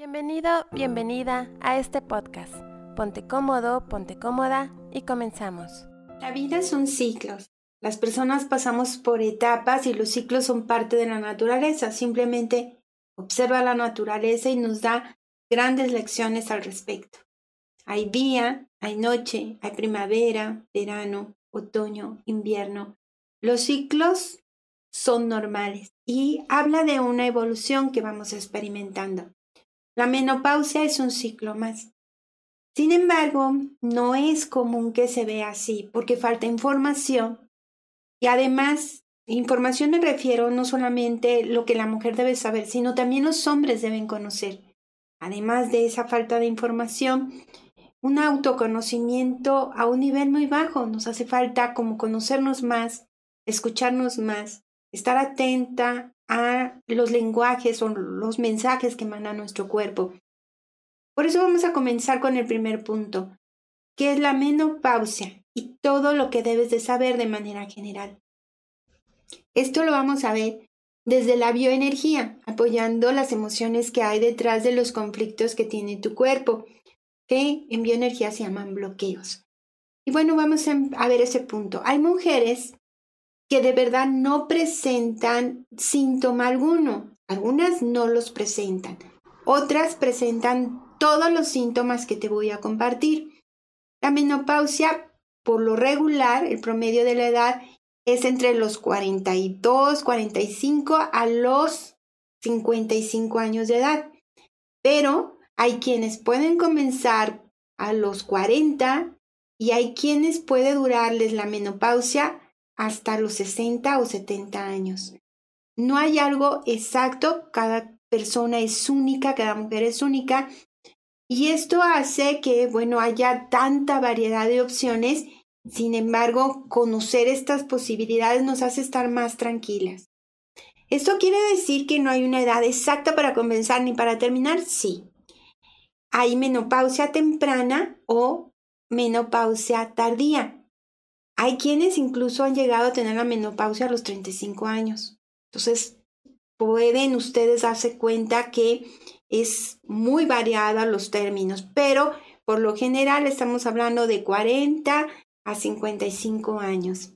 Bienvenido, bienvenida a este podcast. Ponte cómodo, ponte cómoda y comenzamos. La vida son ciclos. Las personas pasamos por etapas y los ciclos son parte de la naturaleza. Simplemente observa la naturaleza y nos da grandes lecciones al respecto. Hay día, hay noche, hay primavera, verano, otoño, invierno. Los ciclos son normales y habla de una evolución que vamos experimentando. La menopausia es un ciclo más. Sin embargo, no es común que se vea así porque falta información y además, información me refiero no solamente lo que la mujer debe saber, sino también los hombres deben conocer. Además de esa falta de información, un autoconocimiento a un nivel muy bajo. Nos hace falta como conocernos más, escucharnos más, estar atenta a los lenguajes o los mensajes que manda nuestro cuerpo. Por eso vamos a comenzar con el primer punto, que es la menopausia y todo lo que debes de saber de manera general. Esto lo vamos a ver desde la bioenergía, apoyando las emociones que hay detrás de los conflictos que tiene tu cuerpo, que en bioenergía se llaman bloqueos. Y bueno, vamos a ver ese punto. Hay mujeres que de verdad no presentan síntoma alguno. Algunas no los presentan. Otras presentan todos los síntomas que te voy a compartir. La menopausia, por lo regular, el promedio de la edad es entre los 42, 45 a los 55 años de edad. Pero hay quienes pueden comenzar a los 40 y hay quienes puede durarles la menopausia hasta los 60 o 70 años. No hay algo exacto, cada persona es única, cada mujer es única, y esto hace que, bueno, haya tanta variedad de opciones, sin embargo, conocer estas posibilidades nos hace estar más tranquilas. ¿Esto quiere decir que no hay una edad exacta para comenzar ni para terminar? Sí. Hay menopausia temprana o menopausia tardía. Hay quienes incluso han llegado a tener la menopausia a los 35 años. Entonces, pueden ustedes darse cuenta que es muy variada los términos, pero por lo general estamos hablando de 40 a 55 años.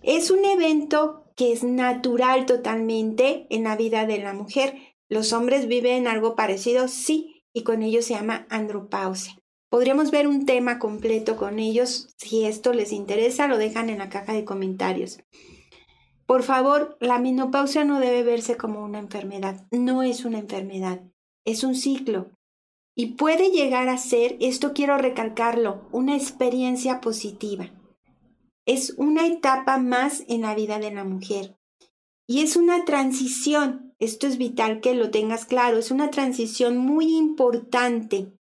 Es un evento que es natural totalmente en la vida de la mujer. Los hombres viven algo parecido, sí, y con ello se llama andropausia. Podríamos ver un tema completo con ellos. Si esto les interesa, lo dejan en la caja de comentarios. Por favor, la menopausia no debe verse como una enfermedad. No es una enfermedad, es un ciclo. Y puede llegar a ser, esto quiero recalcarlo, una experiencia positiva. Es una etapa más en la vida de la mujer. Y es una transición, esto es vital que lo tengas claro, es una transición muy importante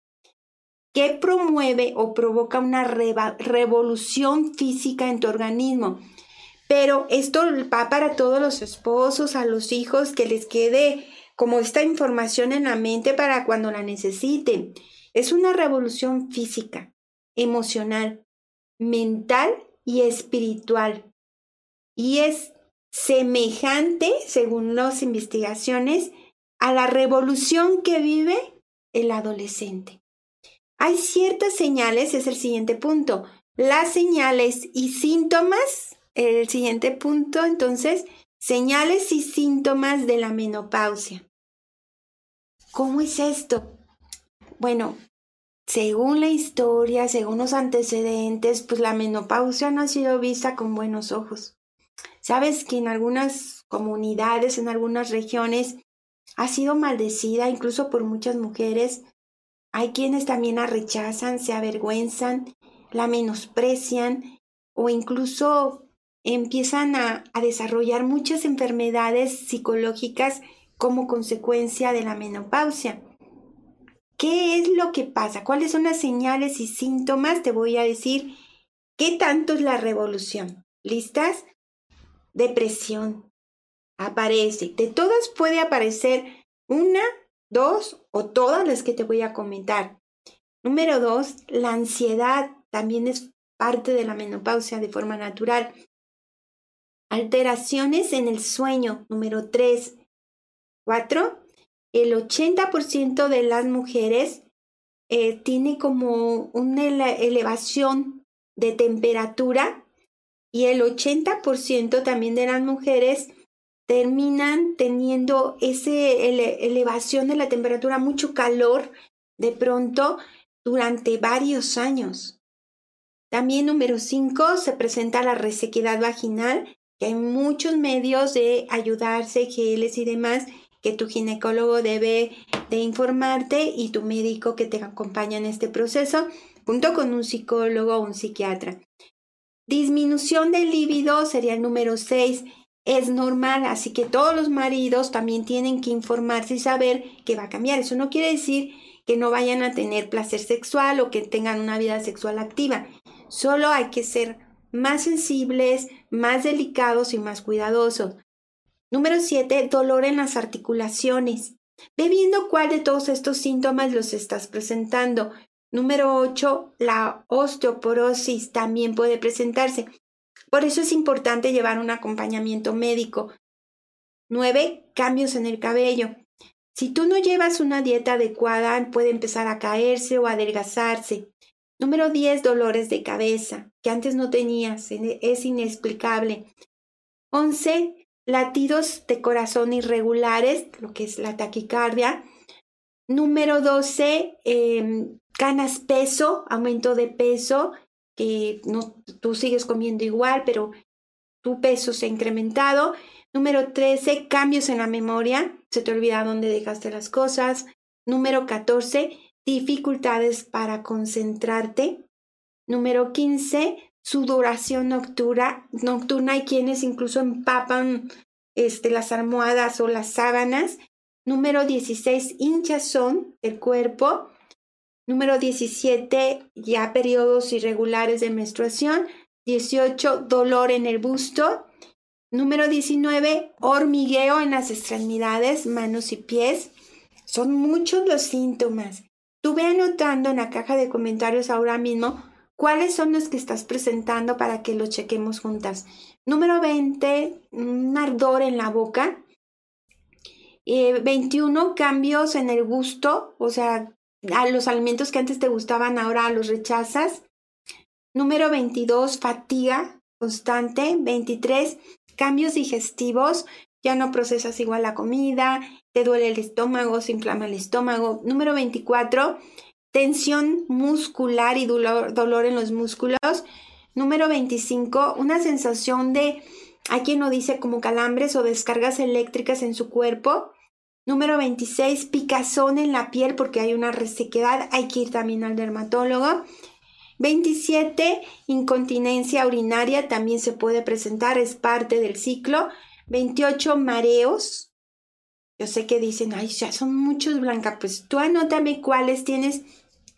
que promueve o provoca una revolución física en tu organismo. Pero esto va para todos los esposos, a los hijos, que les quede como esta información en la mente para cuando la necesiten. Es una revolución física, emocional, mental y espiritual. Y es semejante, según las investigaciones, a la revolución que vive el adolescente. Hay ciertas señales, es el siguiente punto. Las señales y síntomas, el siguiente punto, entonces, señales y síntomas de la menopausia. ¿Cómo es esto? Bueno, según la historia, según los antecedentes, pues la menopausia no ha sido vista con buenos ojos. Sabes que en algunas comunidades, en algunas regiones, ha sido maldecida incluso por muchas mujeres hay quienes también la rechazan, se avergüenzan, la menosprecian o incluso empiezan a, desarrollar muchas enfermedades psicológicas como consecuencia de la menopausia. ¿Qué es lo que pasa? ¿Cuáles son las señales y síntomas? Te voy a decir qué tanto es la revolución. ¿Listas? Depresión. Aparece. De todas puede aparecer una Dos, o todas las que te voy a comentar. Número dos, la ansiedad también es parte de la menopausia de forma natural. Alteraciones en el sueño. Número tres. Cuatro, el 80% de las mujeres eh, tiene como una elevación de temperatura y el 80% también de las mujeres terminan teniendo esa elevación de la temperatura, mucho calor de pronto durante varios años. También número 5 se presenta la resequedad vaginal, que hay muchos medios de ayudarse, geles y demás, que tu ginecólogo debe de informarte y tu médico que te acompaña en este proceso, junto con un psicólogo o un psiquiatra. Disminución del líbido sería el número 6. Es normal, así que todos los maridos también tienen que informarse y saber que va a cambiar. Eso no quiere decir que no vayan a tener placer sexual o que tengan una vida sexual activa. Solo hay que ser más sensibles, más delicados y más cuidadosos. Número 7. Dolor en las articulaciones. Ve viendo cuál de todos estos síntomas los estás presentando. Número 8. La osteoporosis también puede presentarse. Por eso es importante llevar un acompañamiento médico. 9. Cambios en el cabello. Si tú no llevas una dieta adecuada, puede empezar a caerse o adelgazarse. Número 10. Dolores de cabeza, que antes no tenías. Es inexplicable. 11 latidos de corazón irregulares, lo que es la taquicardia. Número 12, em, ganas peso, aumento de peso, que no, tú sigues comiendo igual, pero tu peso se ha incrementado. Número 13, cambios en la memoria, se te olvida dónde dejaste las cosas. Número 14, dificultades para concentrarte. Número 15, sudoración nocturna, nocturna hay quienes incluso empapan este, las almohadas o las sábanas. Número 16, hinchazón del cuerpo. Número 17, ya periodos irregulares de menstruación. 18, dolor en el busto. Número 19, hormigueo en las extremidades, manos y pies. Son muchos los síntomas. Tú ve anotando en la caja de comentarios ahora mismo ¿Cuáles son los que estás presentando para que los chequemos juntas? Número 20, un ardor en la boca. 21, eh, cambios en el gusto, o sea, a los alimentos que antes te gustaban ahora los rechazas. Número 22, fatiga constante. 23, cambios digestivos, ya no procesas igual la comida, te duele el estómago, se inflama el estómago. Número 24, tensión muscular y dolor, en los músculos. Número 25, una sensación de, hay quien lo dice como calambres o descargas eléctricas en su cuerpo. Número 26, picazón en la piel porque hay una resequedad, hay que ir también al dermatólogo. 27, incontinencia urinaria también se puede presentar, es parte del ciclo. 28, mareos. Yo sé que dicen, ay, ya son muchos, Blanca, pues tú anótame cuáles tienes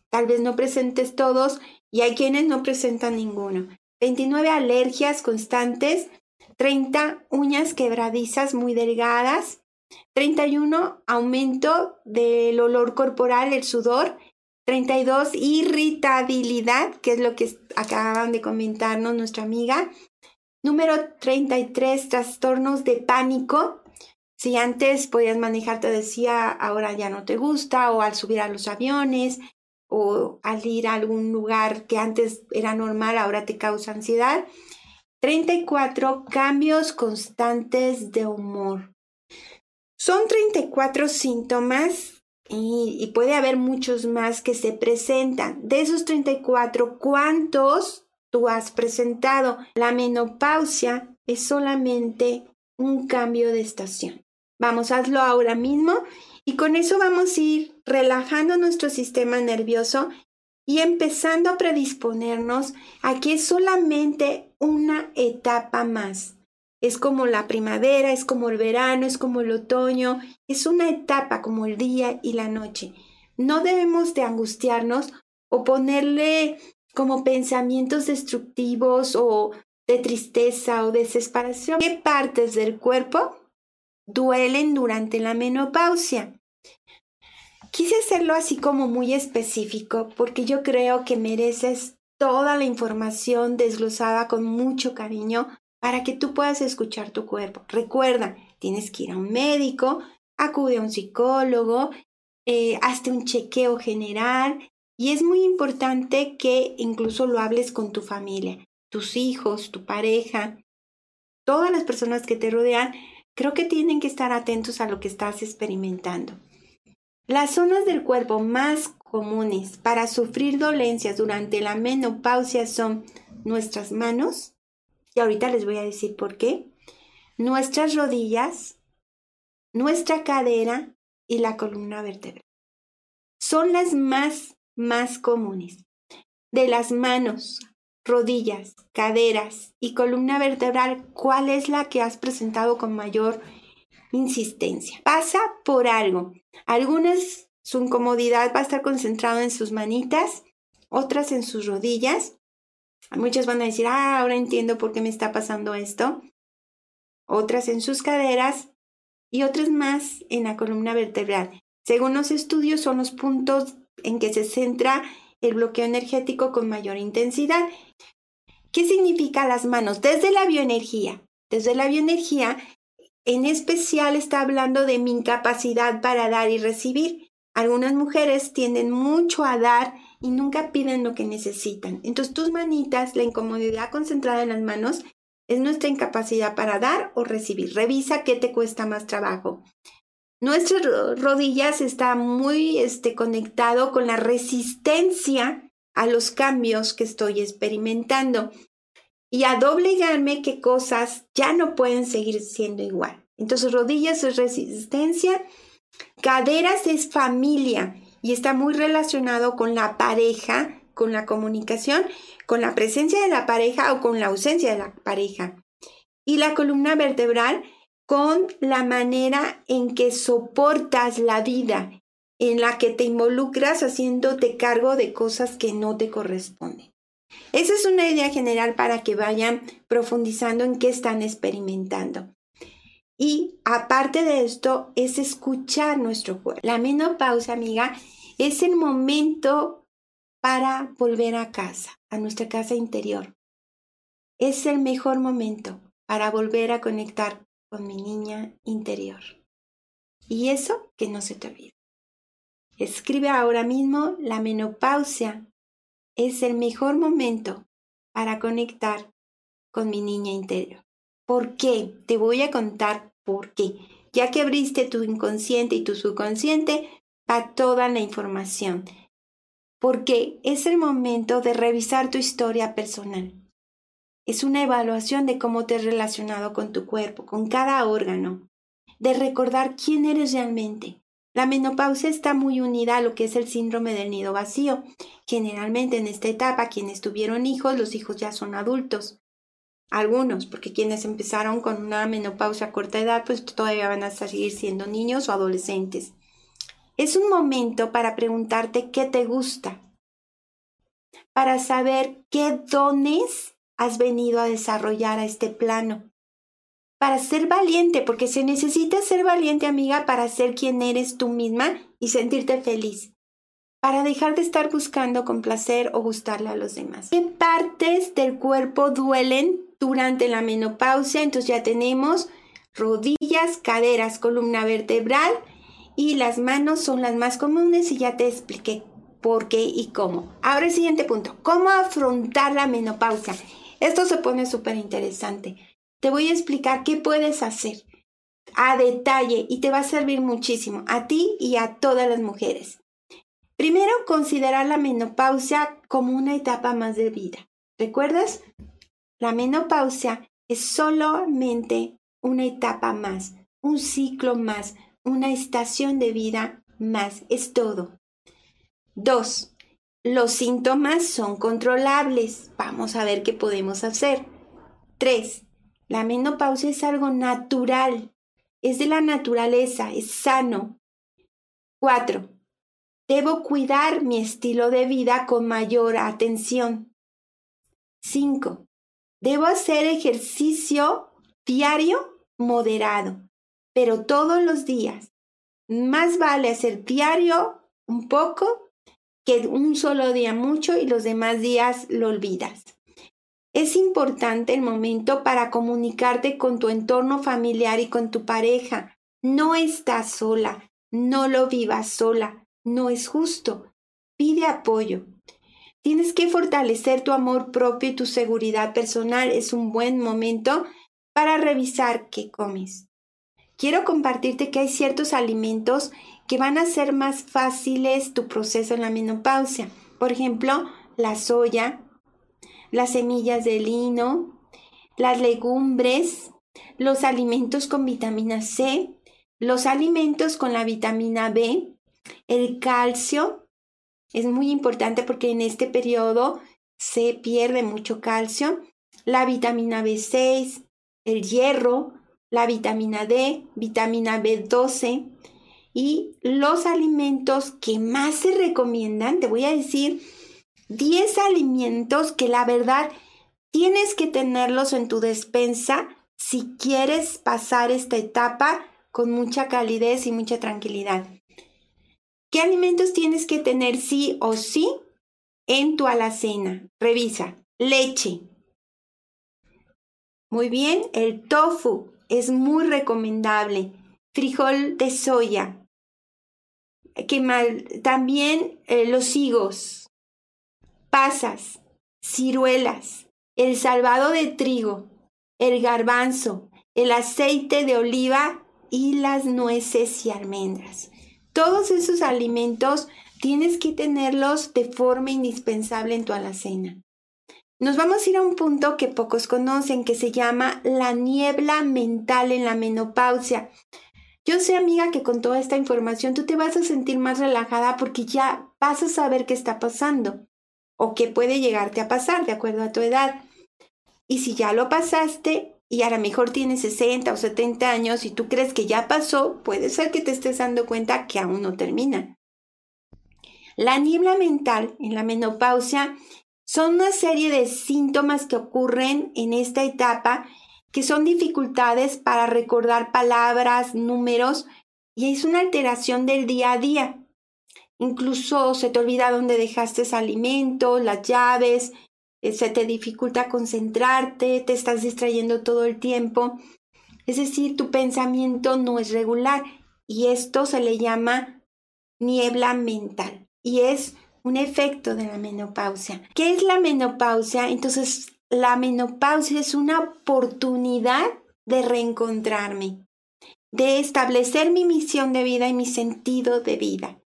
Tal vez no presentes todos y hay quienes no presentan ninguno. 29 alergias constantes, 30 uñas quebradizas muy delgadas, 31 aumento del olor corporal, el sudor, 32 irritabilidad, que es lo que acaban de comentarnos nuestra amiga. Número 33 trastornos de pánico. Si antes podías manejar, te decía, ahora ya no te gusta, o al subir a los aviones, o al ir a algún lugar que antes era normal, ahora te causa ansiedad. 34 cambios constantes de humor. Son 34 síntomas y, puede haber muchos más que se presentan. De esos 34, ¿cuántos tú has presentado? La menopausia es solamente un cambio de estación. Vamos, hazlo ahora mismo y con eso vamos a ir relajando nuestro sistema nervioso y empezando a predisponernos a que es solamente una etapa más. Es como la primavera, es como el verano, es como el otoño, es una etapa como el día y la noche. No debemos de angustiarnos o ponerle como pensamientos destructivos o de tristeza o desesperación. ¿Qué partes del cuerpo duelen durante la menopausia? Quise hacerlo así como muy específico porque yo creo que mereces toda la información desglosada con mucho cariño para que tú puedas escuchar tu cuerpo. Recuerda, tienes que ir a un médico, acude a un psicólogo, eh, hazte un chequeo general y es muy importante que incluso lo hables con tu familia, tus hijos, tu pareja, todas las personas que te rodean, creo que tienen que estar atentos a lo que estás experimentando. Las zonas del cuerpo más comunes para sufrir dolencias durante la menopausia son nuestras manos, y ahorita les voy a decir por qué, nuestras rodillas, nuestra cadera y la columna vertebral. Son las más, más comunes. De las manos, rodillas, caderas y columna vertebral, ¿cuál es la que has presentado con mayor insistencia? Pasa por algo. Algunas, su incomodidad va a estar concentrada en sus manitas, otras en sus rodillas. Muchas van a decir, ah, ahora entiendo por qué me está pasando esto. Otras en sus caderas y otras más en la columna vertebral. Según los estudios, son los puntos en que se centra el bloqueo energético con mayor intensidad. ¿Qué significa las manos? Desde la bioenergía. Desde la bioenergía, en especial está hablando de mi incapacidad para dar y recibir. Algunas mujeres tienden mucho a dar y nunca piden lo que necesitan. Entonces tus manitas, la incomodidad concentrada en las manos, es nuestra incapacidad para dar o recibir. Revisa qué te cuesta más trabajo. Nuestras rodillas está muy este, conectado con la resistencia a los cambios que estoy experimentando y a doblegarme que cosas ya no pueden seguir siendo igual. Entonces, rodillas es resistencia, caderas es familia y está muy relacionado con la pareja, con la comunicación, con la presencia de la pareja o con la ausencia de la pareja. Y la columna vertebral con la manera en que soportas la vida, en la que te involucras haciéndote cargo de cosas que no te corresponden. Esa es una idea general para que vayan profundizando en qué están experimentando. Y aparte de esto, es escuchar nuestro cuerpo. La menopausa, amiga, es el momento para volver a casa, a nuestra casa interior. Es el mejor momento para volver a conectar con mi niña interior. Y eso que no se te olvide. Escribe ahora mismo la menopausia. Es el mejor momento para conectar con mi niña interior. ¿Por qué? Te voy a contar por qué. Ya que abriste tu inconsciente y tu subconsciente para toda la información. Porque es el momento de revisar tu historia personal. Es una evaluación de cómo te has relacionado con tu cuerpo, con cada órgano, de recordar quién eres realmente. La menopausia está muy unida a lo que es el síndrome del nido vacío. Generalmente en esta etapa quienes tuvieron hijos, los hijos ya son adultos. Algunos, porque quienes empezaron con una menopausia a corta edad, pues todavía van a seguir siendo niños o adolescentes. Es un momento para preguntarte qué te gusta, para saber qué dones has venido a desarrollar a este plano. Para ser valiente, porque se necesita ser valiente, amiga, para ser quien eres tú misma y sentirte feliz. Para dejar de estar buscando complacer o gustarle a los demás. ¿Qué partes del cuerpo duelen durante la menopausia? Entonces ya tenemos rodillas, caderas, columna vertebral y las manos son las más comunes y ya te expliqué por qué y cómo. Ahora el siguiente punto, ¿cómo afrontar la menopausia? Esto se pone súper interesante. Te voy a explicar qué puedes hacer a detalle y te va a servir muchísimo a ti y a todas las mujeres. Primero, considerar la menopausia como una etapa más de vida. ¿Recuerdas? La menopausia es solamente una etapa más, un ciclo más, una estación de vida más, es todo. Dos, los síntomas son controlables. Vamos a ver qué podemos hacer. 3. La menopausia es algo natural. Es de la naturaleza, es sano. 4. Debo cuidar mi estilo de vida con mayor atención. 5. Debo hacer ejercicio diario moderado, pero todos los días. Más vale hacer diario un poco que un solo día mucho y los demás días lo olvidas. Es importante el momento para comunicarte con tu entorno familiar y con tu pareja. No estás sola, no lo vivas sola, no es justo. Pide apoyo. Tienes que fortalecer tu amor propio y tu seguridad personal. Es un buen momento para revisar qué comes. Quiero compartirte que hay ciertos alimentos que van a hacer más fáciles tu proceso en la menopausia. Por ejemplo, la soya, las semillas de lino, las legumbres, los alimentos con vitamina C, los alimentos con la vitamina B, el calcio. Es muy importante porque en este periodo se pierde mucho calcio. La vitamina B6, el hierro, la vitamina D, vitamina B12 y los alimentos que más se recomiendan, te voy a decir 10 alimentos que la verdad tienes que tenerlos en tu despensa si quieres pasar esta etapa con mucha calidez y mucha tranquilidad. ¿Qué alimentos tienes que tener sí o sí en tu alacena? Revisa. Leche. Muy bien, el tofu es muy recomendable. Frijol de soya. ¿Qué mal? También eh, los higos, pasas, ciruelas, el salvado de trigo, el garbanzo, el aceite de oliva y las nueces y almendras. Todos esos alimentos tienes que tenerlos de forma indispensable en tu alacena. Nos vamos a ir a un punto que pocos conocen, que se llama la niebla mental en la menopausia. Yo sé, amiga, que con toda esta información tú te vas a sentir más relajada porque ya vas a saber qué está pasando o qué puede llegarte a pasar de acuerdo a tu edad. Y si ya lo pasaste y a lo mejor tienes 60 o 70 años y tú crees que ya pasó, puede ser que te estés dando cuenta que aún no termina. La niebla mental en la menopausia son una serie de síntomas que ocurren en esta etapa que son dificultades para recordar palabras, números, y es una alteración del día a día. Incluso se te olvida dónde dejaste alimentos, las llaves, se te dificulta concentrarte, te estás distrayendo todo el tiempo. Es decir, tu pensamiento no es regular y esto se le llama niebla mental y es un efecto de la menopausia. ¿Qué es la menopausia? Entonces, la menopausia es una oportunidad de reencontrarme, de establecer mi misión de vida y mi sentido de vida.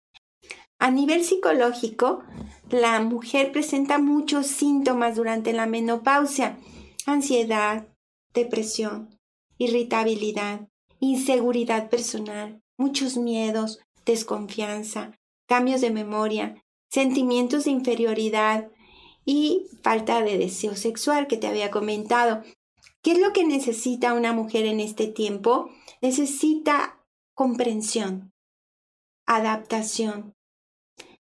A nivel psicológico, la mujer presenta muchos síntomas durante la menopausia, ansiedad, depresión, irritabilidad, inseguridad personal, muchos miedos, desconfianza, cambios de memoria, sentimientos de inferioridad, y falta de deseo sexual que te había comentado. ¿Qué es lo que necesita una mujer en este tiempo? Necesita comprensión, adaptación,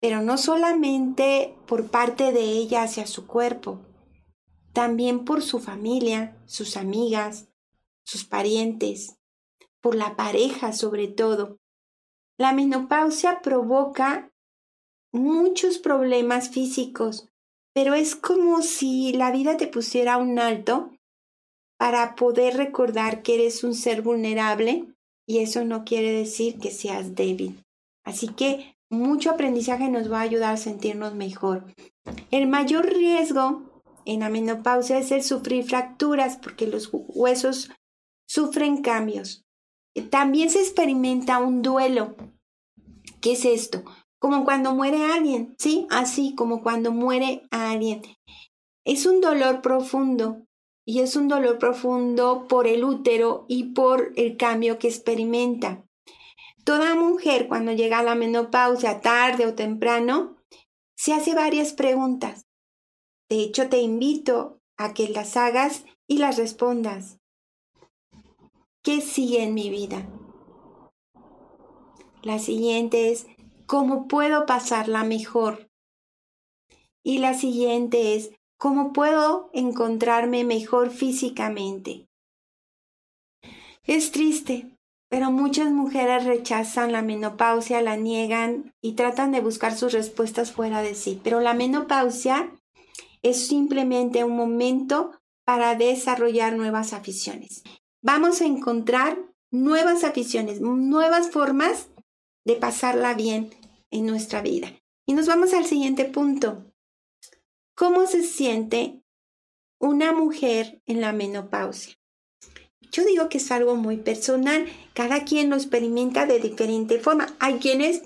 pero no solamente por parte de ella hacia su cuerpo, también por su familia, sus amigas, sus parientes, por la pareja sobre todo. La menopausia provoca muchos problemas físicos, pero es como si la vida te pusiera un alto para poder recordar que eres un ser vulnerable y eso no quiere decir que seas débil. Así que mucho aprendizaje nos va a ayudar a sentirnos mejor. El mayor riesgo en la menopausia es el sufrir fracturas porque los huesos sufren cambios. También se experimenta un duelo. ¿Qué es esto? como cuando muere alguien, ¿sí? Así como cuando muere alguien. Es un dolor profundo y es un dolor profundo por el útero y por el cambio que experimenta. Toda mujer cuando llega a la menopausia tarde o temprano se hace varias preguntas. De hecho, te invito a que las hagas y las respondas. ¿Qué sigue en mi vida? La siguiente es, cómo puedo pasarla mejor. Y la siguiente es, ¿cómo puedo encontrarme mejor físicamente? Es triste, pero muchas mujeres rechazan la menopausia, la niegan y tratan de buscar sus respuestas fuera de sí. Pero la menopausia es simplemente un momento para desarrollar nuevas aficiones. Vamos a encontrar nuevas aficiones, nuevas formas de pasarla bien en nuestra vida. Y nos vamos al siguiente punto. ¿Cómo se siente una mujer en la menopausia? Yo digo que es algo muy personal, cada quien lo experimenta de diferente forma. Hay quienes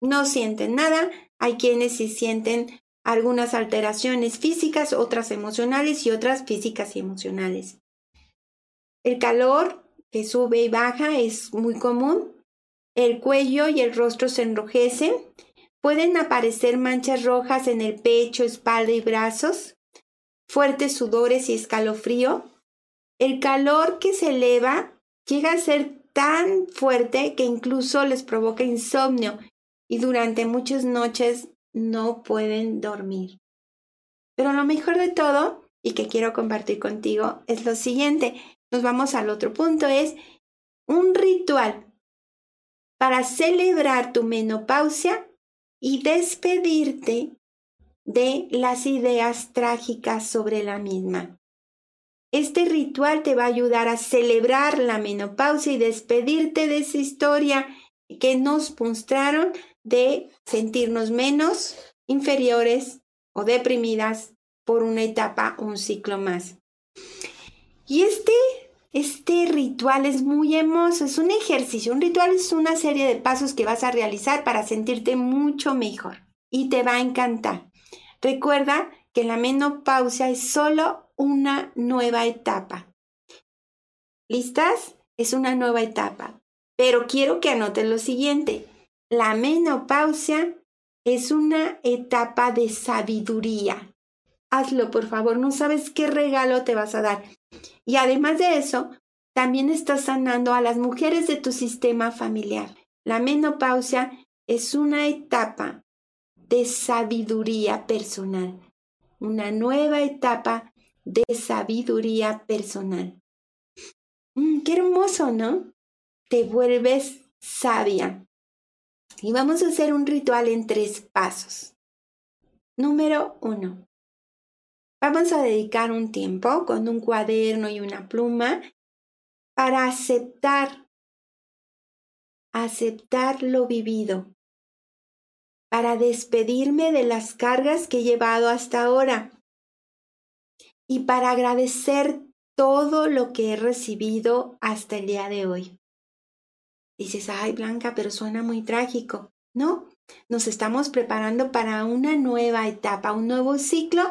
no sienten nada, hay quienes sí sienten algunas alteraciones físicas, otras emocionales y otras físicas y emocionales. El calor que sube y baja es muy común. El cuello y el rostro se enrojecen. Pueden aparecer manchas rojas en el pecho, espalda y brazos. Fuertes sudores y escalofrío. El calor que se eleva llega a ser tan fuerte que incluso les provoca insomnio y durante muchas noches no pueden dormir. Pero lo mejor de todo, y que quiero compartir contigo, es lo siguiente. Nos vamos al otro punto, es un ritual para celebrar tu menopausia y despedirte de las ideas trágicas sobre la misma. Este ritual te va a ayudar a celebrar la menopausia y despedirte de esa historia que nos mostraron de sentirnos menos, inferiores o deprimidas por una etapa un ciclo más. Y este, este ritual es muy hermoso, es un ejercicio. Un ritual es una serie de pasos que vas a realizar para sentirte mucho mejor y te va a encantar. Recuerda que la menopausia es solo una nueva etapa. ¿Listas? Es una nueva etapa. Pero quiero que anotes lo siguiente. La menopausia es una etapa de sabiduría. Hazlo, por favor, no sabes qué regalo te vas a dar. Y además de eso, también estás sanando a las mujeres de tu sistema familiar. La menopausia es una etapa de sabiduría personal, una nueva etapa de sabiduría personal. Mm, qué hermoso, ¿no? Te vuelves sabia. Y vamos a hacer un ritual en tres pasos. Número uno. Vamos a dedicar un tiempo con un cuaderno y una pluma para aceptar, aceptar lo vivido, para despedirme de las cargas que he llevado hasta ahora y para agradecer todo lo que he recibido hasta el día de hoy. Dices, ay Blanca, pero suena muy trágico. No, nos estamos preparando para una nueva etapa, un nuevo ciclo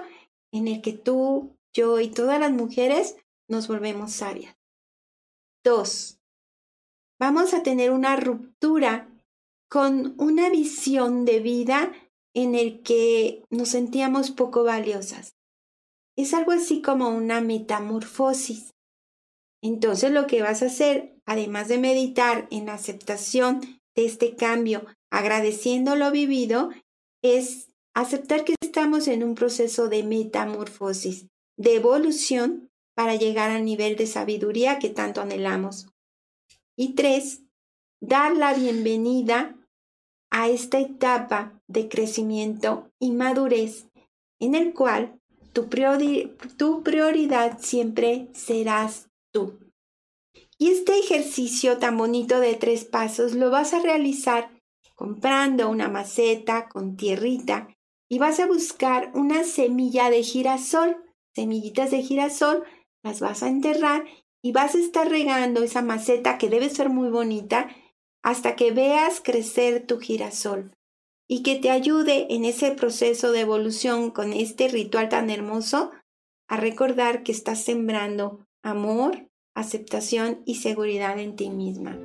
en el que tú, yo y todas las mujeres nos volvemos sabias. Dos, vamos a tener una ruptura con una visión de vida en el que nos sentíamos poco valiosas. Es algo así como una metamorfosis. Entonces lo que vas a hacer, además de meditar en aceptación de este cambio, agradeciendo lo vivido, es aceptar que estamos en un proceso de metamorfosis, de evolución para llegar al nivel de sabiduría que tanto anhelamos. Y tres, dar la bienvenida a esta etapa de crecimiento y madurez en el cual tu, tu prioridad siempre serás y este ejercicio tan bonito de tres pasos lo vas a realizar comprando una maceta con tierrita y vas a buscar una semilla de girasol, semillitas de girasol, las vas a enterrar y vas a estar regando esa maceta que debe ser muy bonita hasta que veas crecer tu girasol y que te ayude en ese proceso de evolución con este ritual tan hermoso a recordar que estás sembrando amor, aceptación y seguridad en ti misma.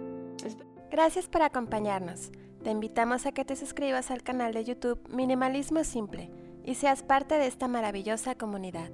Gracias por acompañarnos. Te invitamos a que te suscribas al canal de YouTube Minimalismo Simple y seas parte de esta maravillosa comunidad.